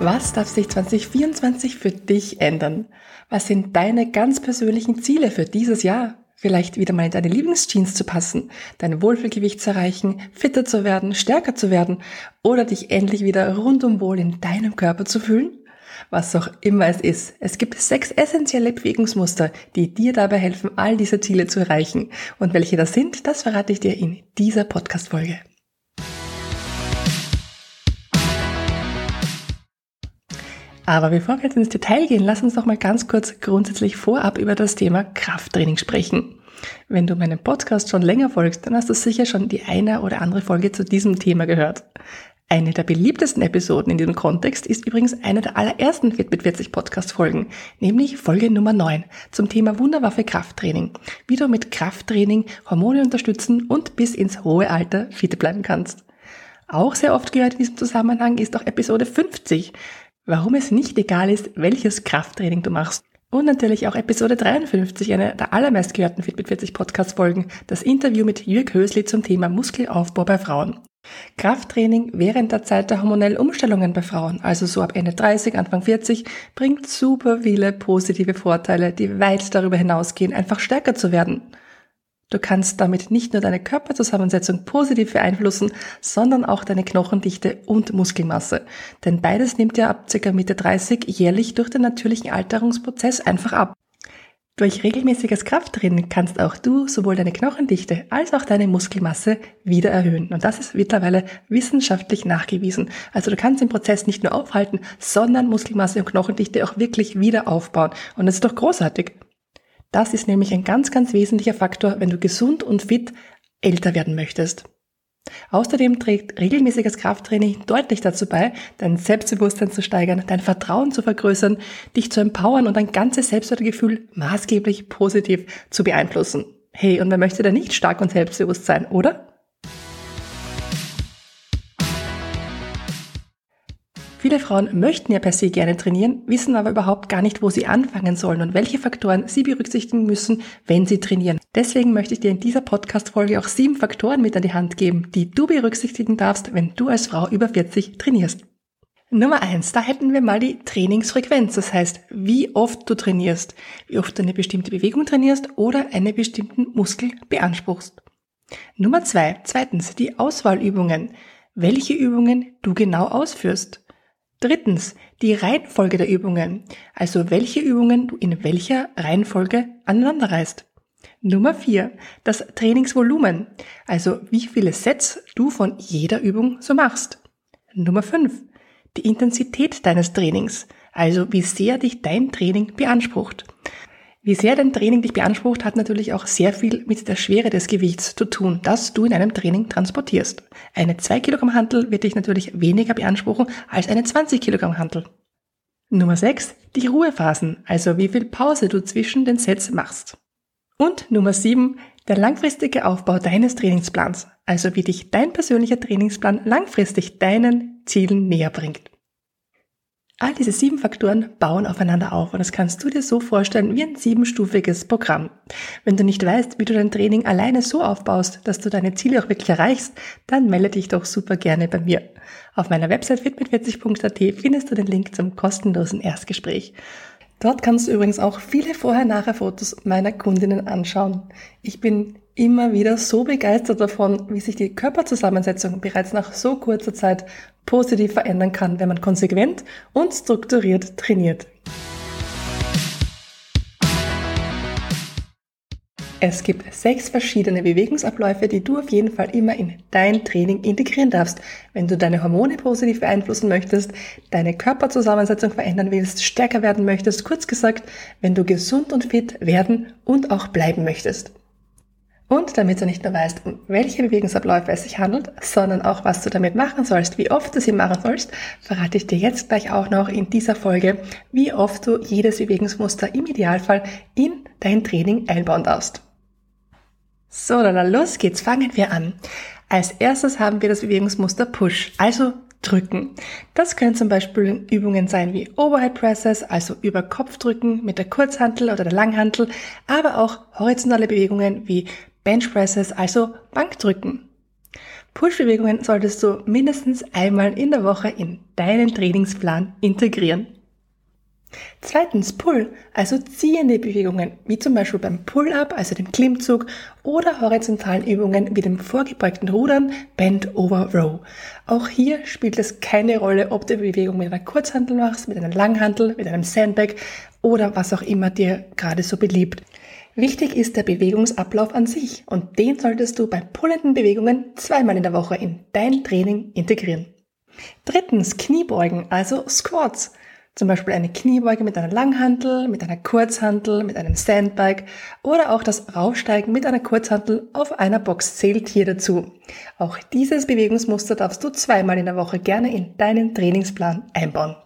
Was darf sich 2024 für dich ändern? Was sind deine ganz persönlichen Ziele für dieses Jahr? Vielleicht wieder mal in deine Lieblingsjeans zu passen, dein Wohlfühlgewicht zu erreichen, fitter zu werden, stärker zu werden oder dich endlich wieder rundum wohl in deinem Körper zu fühlen? Was auch immer es ist. Es gibt sechs essentielle Bewegungsmuster, die dir dabei helfen, all diese Ziele zu erreichen. Und welche das sind, das verrate ich dir in dieser Podcast-Folge. Aber bevor wir jetzt ins Detail gehen, lass uns doch mal ganz kurz grundsätzlich vorab über das Thema Krafttraining sprechen. Wenn du meinem Podcast schon länger folgst, dann hast du sicher schon die eine oder andere Folge zu diesem Thema gehört. Eine der beliebtesten Episoden in diesem Kontext ist übrigens eine der allerersten Fit mit 40 Podcast Folgen, nämlich Folge Nummer 9 zum Thema Wunderwaffe Krafttraining. Wie du mit Krafttraining Hormone unterstützen und bis ins hohe Alter fit bleiben kannst. Auch sehr oft gehört in diesem Zusammenhang ist auch Episode 50, warum es nicht egal ist, welches Krafttraining du machst. Und natürlich auch Episode 53, eine der allermeist gehörten Fit 40 Podcast Folgen, das Interview mit Jürg Hösli zum Thema Muskelaufbau bei Frauen. Krafttraining während der Zeit der hormonellen Umstellungen bei Frauen, also so ab Ende 30, Anfang 40, bringt super viele positive Vorteile, die weit darüber hinausgehen, einfach stärker zu werden. Du kannst damit nicht nur deine Körperzusammensetzung positiv beeinflussen, sondern auch deine Knochendichte und Muskelmasse. Denn beides nimmt ja ab ca. Mitte 30 jährlich durch den natürlichen Alterungsprozess einfach ab. Durch regelmäßiges Krafttraining kannst auch du sowohl deine Knochendichte als auch deine Muskelmasse wieder erhöhen. Und das ist mittlerweile wissenschaftlich nachgewiesen. Also du kannst den Prozess nicht nur aufhalten, sondern Muskelmasse und Knochendichte auch wirklich wieder aufbauen. Und das ist doch großartig. Das ist nämlich ein ganz, ganz wesentlicher Faktor, wenn du gesund und fit älter werden möchtest. Außerdem trägt regelmäßiges Krafttraining deutlich dazu bei, dein Selbstbewusstsein zu steigern, dein Vertrauen zu vergrößern, dich zu empowern und dein ganzes Selbstwertgefühl maßgeblich positiv zu beeinflussen. Hey, und wer möchte da nicht stark und selbstbewusst sein, oder? Viele Frauen möchten ja per se gerne trainieren, wissen aber überhaupt gar nicht, wo sie anfangen sollen und welche Faktoren sie berücksichtigen müssen, wenn sie trainieren. Deswegen möchte ich dir in dieser Podcast-Folge auch sieben Faktoren mit an die Hand geben, die du berücksichtigen darfst, wenn du als Frau über 40 trainierst. Nummer eins, da hätten wir mal die Trainingsfrequenz. Das heißt, wie oft du trainierst, wie oft du eine bestimmte Bewegung trainierst oder einen bestimmten Muskel beanspruchst. Nummer zwei, zweitens, die Auswahlübungen. Welche Übungen du genau ausführst. Drittens, die Reihenfolge der Übungen, also welche Übungen du in welcher Reihenfolge aneinanderreißt. Nummer vier, das Trainingsvolumen, also wie viele Sets du von jeder Übung so machst. Nummer fünf, die Intensität deines Trainings, also wie sehr dich dein Training beansprucht. Wie sehr dein Training dich beansprucht, hat natürlich auch sehr viel mit der Schwere des Gewichts zu tun, das du in einem Training transportierst. Eine 2 Kilogramm Hantel wird dich natürlich weniger beanspruchen als eine 20 Kilogramm Hantel. Nummer 6. Die Ruhephasen, also wie viel Pause du zwischen den Sets machst. Und Nummer 7. Der langfristige Aufbau deines Trainingsplans, also wie dich dein persönlicher Trainingsplan langfristig deinen Zielen näher bringt. All diese sieben Faktoren bauen aufeinander auf und das kannst du dir so vorstellen wie ein siebenstufiges Programm. Wenn du nicht weißt, wie du dein Training alleine so aufbaust, dass du deine Ziele auch wirklich erreichst, dann melde dich doch super gerne bei mir. Auf meiner Website fitmit40.at findest du den Link zum kostenlosen Erstgespräch. Dort kannst du übrigens auch viele Vorher-Nachher-Fotos meiner Kundinnen anschauen. Ich bin immer wieder so begeistert davon, wie sich die Körperzusammensetzung bereits nach so kurzer Zeit positiv verändern kann, wenn man konsequent und strukturiert trainiert. Es gibt sechs verschiedene Bewegungsabläufe, die du auf jeden Fall immer in dein Training integrieren darfst, wenn du deine Hormone positiv beeinflussen möchtest, deine Körperzusammensetzung verändern willst, stärker werden möchtest, kurz gesagt, wenn du gesund und fit werden und auch bleiben möchtest. Und damit du nicht nur weißt, um welche Bewegungsabläufe es sich handelt, sondern auch, was du damit machen sollst, wie oft du sie machen sollst, verrate ich dir jetzt gleich auch noch in dieser Folge, wie oft du jedes Bewegungsmuster im Idealfall in dein Training einbauen darfst. So, dann los geht's, fangen wir an. Als erstes haben wir das Bewegungsmuster Push, also drücken. Das können zum Beispiel Übungen sein wie Overhead Presses, also über Kopf drücken mit der Kurzhantel oder der Langhantel, aber auch horizontale Bewegungen wie Bench Presses, also Bankdrücken. Push-Bewegungen solltest du mindestens einmal in der Woche in deinen Trainingsplan integrieren. Zweitens Pull, also ziehende Bewegungen, wie zum Beispiel beim Pull-Up, also dem Klimmzug, oder horizontalen Übungen wie dem vorgebeugten Rudern, Bend over Row. Auch hier spielt es keine Rolle, ob du die Bewegung mit einer Kurzhantel machst, mit einer Langhantel, mit einem Sandbag oder was auch immer dir gerade so beliebt. Wichtig ist der Bewegungsablauf an sich und den solltest du bei pullenden Bewegungen zweimal in der Woche in dein Training integrieren. Drittens Kniebeugen, also Squats. Zum Beispiel eine Kniebeuge mit einer Langhantel, mit einer Kurzhantel, mit einem Sandbike oder auch das Raufsteigen mit einer Kurzhantel auf einer Box zählt hier dazu. Auch dieses Bewegungsmuster darfst du zweimal in der Woche gerne in deinen Trainingsplan einbauen.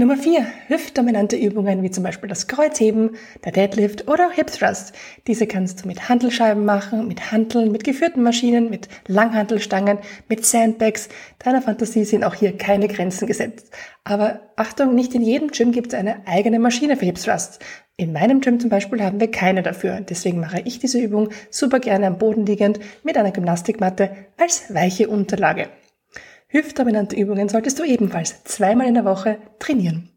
Nummer vier: Hüftdominante Übungen wie zum Beispiel das Kreuzheben, der Deadlift oder auch Hip Thrust. Diese kannst du mit Handelscheiben machen, mit Hanteln, mit geführten Maschinen, mit Langhantelstangen, mit Sandbags. Deiner Fantasie sind auch hier keine Grenzen gesetzt. Aber Achtung, nicht in jedem Gym gibt es eine eigene Maschine für Hip Thrust. In meinem Gym zum Beispiel haben wir keine dafür. Deswegen mache ich diese Übung super gerne am Boden liegend mit einer Gymnastikmatte als weiche Unterlage. Hüftdominante Übungen solltest du ebenfalls zweimal in der Woche trainieren.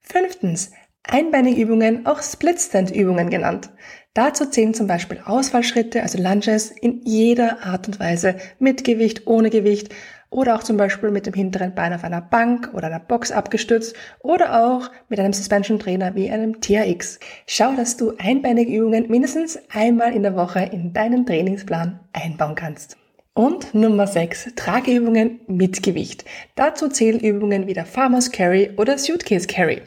Fünftens, einbeinige Übungen, auch Split-Stand-Übungen genannt. Dazu zählen zum Beispiel Ausfallschritte, also Lunges, in jeder Art und Weise, mit Gewicht, ohne Gewicht oder auch zum Beispiel mit dem hinteren Bein auf einer Bank oder einer Box abgestützt oder auch mit einem Suspension Trainer wie einem TRX. Schau, dass du einbeinige Übungen mindestens einmal in der Woche in deinen Trainingsplan einbauen kannst. Und Nummer 6, Trageübungen mit Gewicht. Dazu zählen Übungen wie der Farmer's Carry oder Suitcase Carry.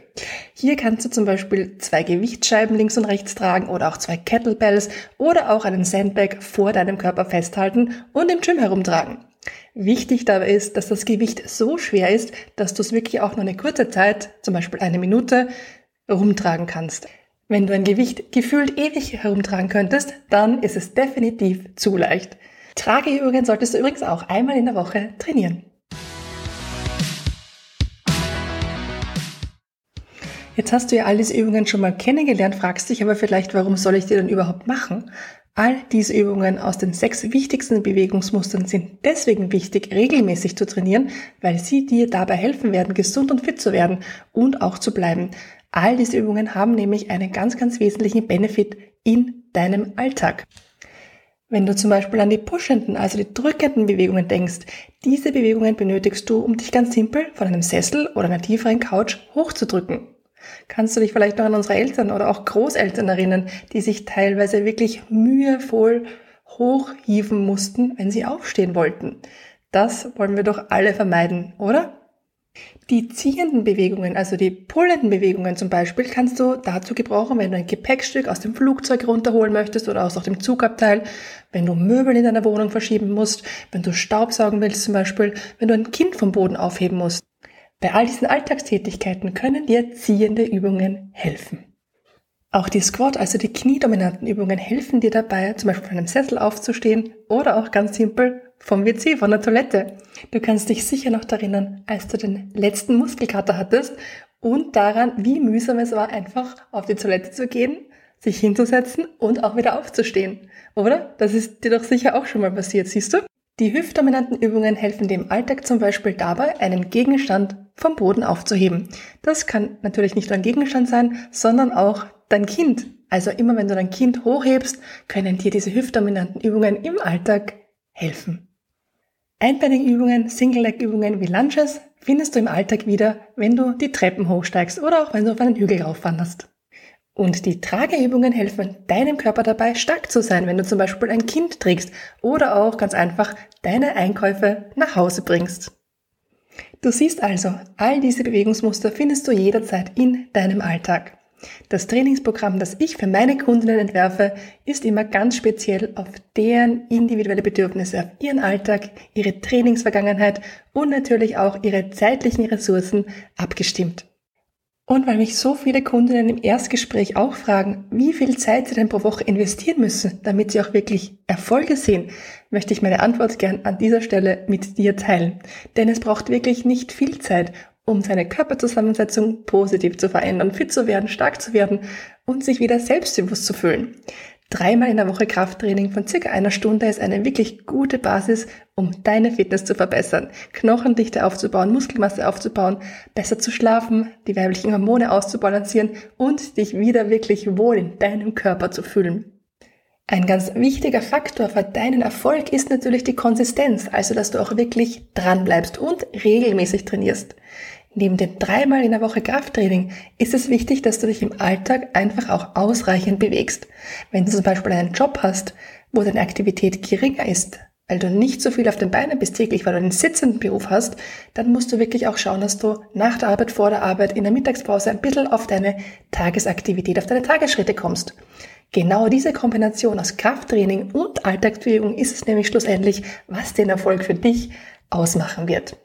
Hier kannst du zum Beispiel zwei Gewichtsscheiben links und rechts tragen oder auch zwei Kettlebells oder auch einen Sandbag vor deinem Körper festhalten und im Gym herumtragen. Wichtig dabei ist, dass das Gewicht so schwer ist, dass du es wirklich auch nur eine kurze Zeit, zum Beispiel eine Minute, rumtragen kannst. Wenn du ein Gewicht gefühlt ewig herumtragen könntest, dann ist es definitiv zu leicht. Trageübungen solltest du übrigens auch einmal in der Woche trainieren. Jetzt hast du ja all diese Übungen schon mal kennengelernt, fragst dich aber vielleicht, warum soll ich die denn überhaupt machen? All diese Übungen aus den sechs wichtigsten Bewegungsmustern sind deswegen wichtig, regelmäßig zu trainieren, weil sie dir dabei helfen werden, gesund und fit zu werden und auch zu bleiben. All diese Übungen haben nämlich einen ganz, ganz wesentlichen Benefit in deinem Alltag. Wenn du zum Beispiel an die pushenden, also die drückenden Bewegungen denkst, diese Bewegungen benötigst du, um dich ganz simpel von einem Sessel oder einer tieferen Couch hochzudrücken. Kannst du dich vielleicht noch an unsere Eltern oder auch Großeltern erinnern, die sich teilweise wirklich mühevoll hochhieven mussten, wenn sie aufstehen wollten? Das wollen wir doch alle vermeiden, oder? Die ziehenden Bewegungen, also die pullenden Bewegungen zum Beispiel, kannst du dazu gebrauchen, wenn du ein Gepäckstück aus dem Flugzeug runterholen möchtest oder aus dem Zugabteil, wenn du Möbel in deiner Wohnung verschieben musst, wenn du Staubsaugen willst zum Beispiel, wenn du ein Kind vom Boden aufheben musst. Bei all diesen Alltagstätigkeiten können dir ziehende Übungen helfen. Auch die Squat, also die kniedominanten Übungen, helfen dir dabei, zum Beispiel von einem Sessel aufzustehen oder auch ganz simpel vom WC, von der Toilette. Du kannst dich sicher noch erinnern, als du den letzten Muskelkater hattest und daran, wie mühsam es war, einfach auf die Toilette zu gehen, sich hinzusetzen und auch wieder aufzustehen. Oder? Das ist dir doch sicher auch schon mal passiert, siehst du? Die hüftdominanten Übungen helfen im Alltag zum Beispiel dabei, einen Gegenstand vom Boden aufzuheben. Das kann natürlich nicht nur ein Gegenstand sein, sondern auch dein Kind. Also immer wenn du dein Kind hochhebst, können dir diese hüftdominanten Übungen im Alltag helfen. Einbeinigübungen, Single-Leg-Übungen wie Lunges findest du im Alltag wieder, wenn du die Treppen hochsteigst oder auch wenn du auf einen Hügel raufwanderst. Und die Trageübungen helfen deinem Körper dabei, stark zu sein, wenn du zum Beispiel ein Kind trägst oder auch ganz einfach deine Einkäufe nach Hause bringst. Du siehst also, all diese Bewegungsmuster findest du jederzeit in deinem Alltag. Das Trainingsprogramm, das ich für meine Kundinnen entwerfe, ist immer ganz speziell auf deren individuelle Bedürfnisse, auf ihren Alltag, ihre Trainingsvergangenheit und natürlich auch ihre zeitlichen Ressourcen abgestimmt. Und weil mich so viele Kundinnen im Erstgespräch auch fragen, wie viel Zeit sie denn pro Woche investieren müssen, damit sie auch wirklich Erfolge sehen, möchte ich meine Antwort gern an dieser Stelle mit dir teilen. Denn es braucht wirklich nicht viel Zeit, um seine Körperzusammensetzung positiv zu verändern, fit zu werden, stark zu werden und sich wieder selbstbewusst zu fühlen. Dreimal in der Woche Krafttraining von circa einer Stunde ist eine wirklich gute Basis, um deine Fitness zu verbessern, Knochendichte aufzubauen, Muskelmasse aufzubauen, besser zu schlafen, die weiblichen Hormone auszubalancieren und dich wieder wirklich wohl in deinem Körper zu fühlen. Ein ganz wichtiger Faktor für deinen Erfolg ist natürlich die Konsistenz, also dass du auch wirklich dran bleibst und regelmäßig trainierst. Neben dem dreimal in der Woche Krafttraining ist es wichtig, dass du dich im Alltag einfach auch ausreichend bewegst. Wenn du zum Beispiel einen Job hast, wo deine Aktivität geringer ist, weil du nicht so viel auf den Beinen bist täglich, weil du einen sitzenden Beruf hast, dann musst du wirklich auch schauen, dass du nach der Arbeit, vor der Arbeit, in der Mittagspause ein bisschen auf deine Tagesaktivität, auf deine Tagesschritte kommst. Genau diese Kombination aus Krafttraining und Alltagsbewegung ist es nämlich schlussendlich, was den Erfolg für dich ausmachen wird.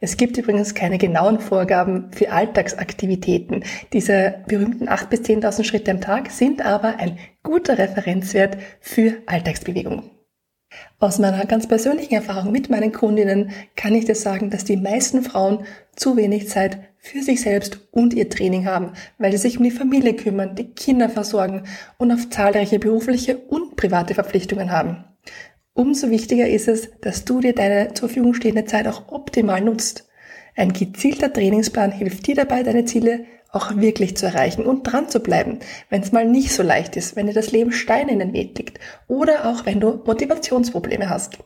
Es gibt übrigens keine genauen Vorgaben für Alltagsaktivitäten. Diese berühmten 8.000 bis 10.000 Schritte am Tag sind aber ein guter Referenzwert für Alltagsbewegung. Aus meiner ganz persönlichen Erfahrung mit meinen Kundinnen kann ich dir sagen, dass die meisten Frauen zu wenig Zeit für sich selbst und ihr Training haben, weil sie sich um die Familie kümmern, die Kinder versorgen und auf zahlreiche berufliche und private Verpflichtungen haben. Umso wichtiger ist es, dass du dir deine zur Verfügung stehende Zeit auch optimal nutzt. Ein gezielter Trainingsplan hilft dir dabei, deine Ziele auch wirklich zu erreichen und dran zu bleiben, wenn es mal nicht so leicht ist, wenn dir das Leben Steine in den Weg legt oder auch wenn du Motivationsprobleme hast.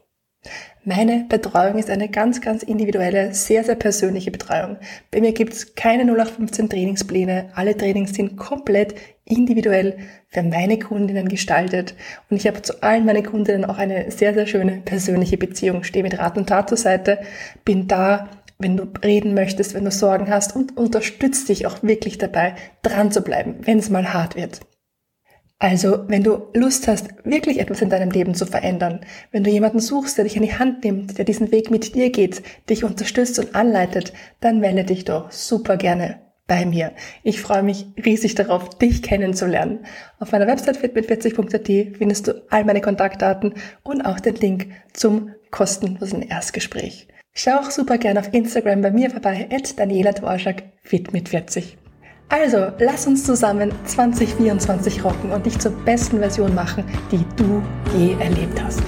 Meine Betreuung ist eine ganz, ganz individuelle, sehr, sehr persönliche Betreuung. Bei mir gibt es keine 0815 Trainingspläne. Alle Trainings sind komplett individuell für meine Kundinnen gestaltet. Und ich habe zu allen meinen Kundinnen auch eine sehr, sehr schöne persönliche Beziehung. Stehe mit Rat und Tat zur Seite, bin da, wenn du reden möchtest, wenn du Sorgen hast und unterstütze dich auch wirklich dabei, dran zu bleiben, wenn es mal hart wird. Also, wenn du Lust hast, wirklich etwas in deinem Leben zu verändern, wenn du jemanden suchst, der dich an die Hand nimmt, der diesen Weg mit dir geht, dich unterstützt und anleitet, dann melde dich doch super gerne bei mir. Ich freue mich riesig darauf, dich kennenzulernen. Auf meiner Website fitbit40.at findest du all meine Kontaktdaten und auch den Link zum kostenlosen Erstgespräch. Schau auch super gerne auf Instagram bei mir vorbei, at Daniela Dworschak, fit mit 40. Also, lass uns zusammen 2024 rocken und dich zur besten Version machen, die du je erlebt hast.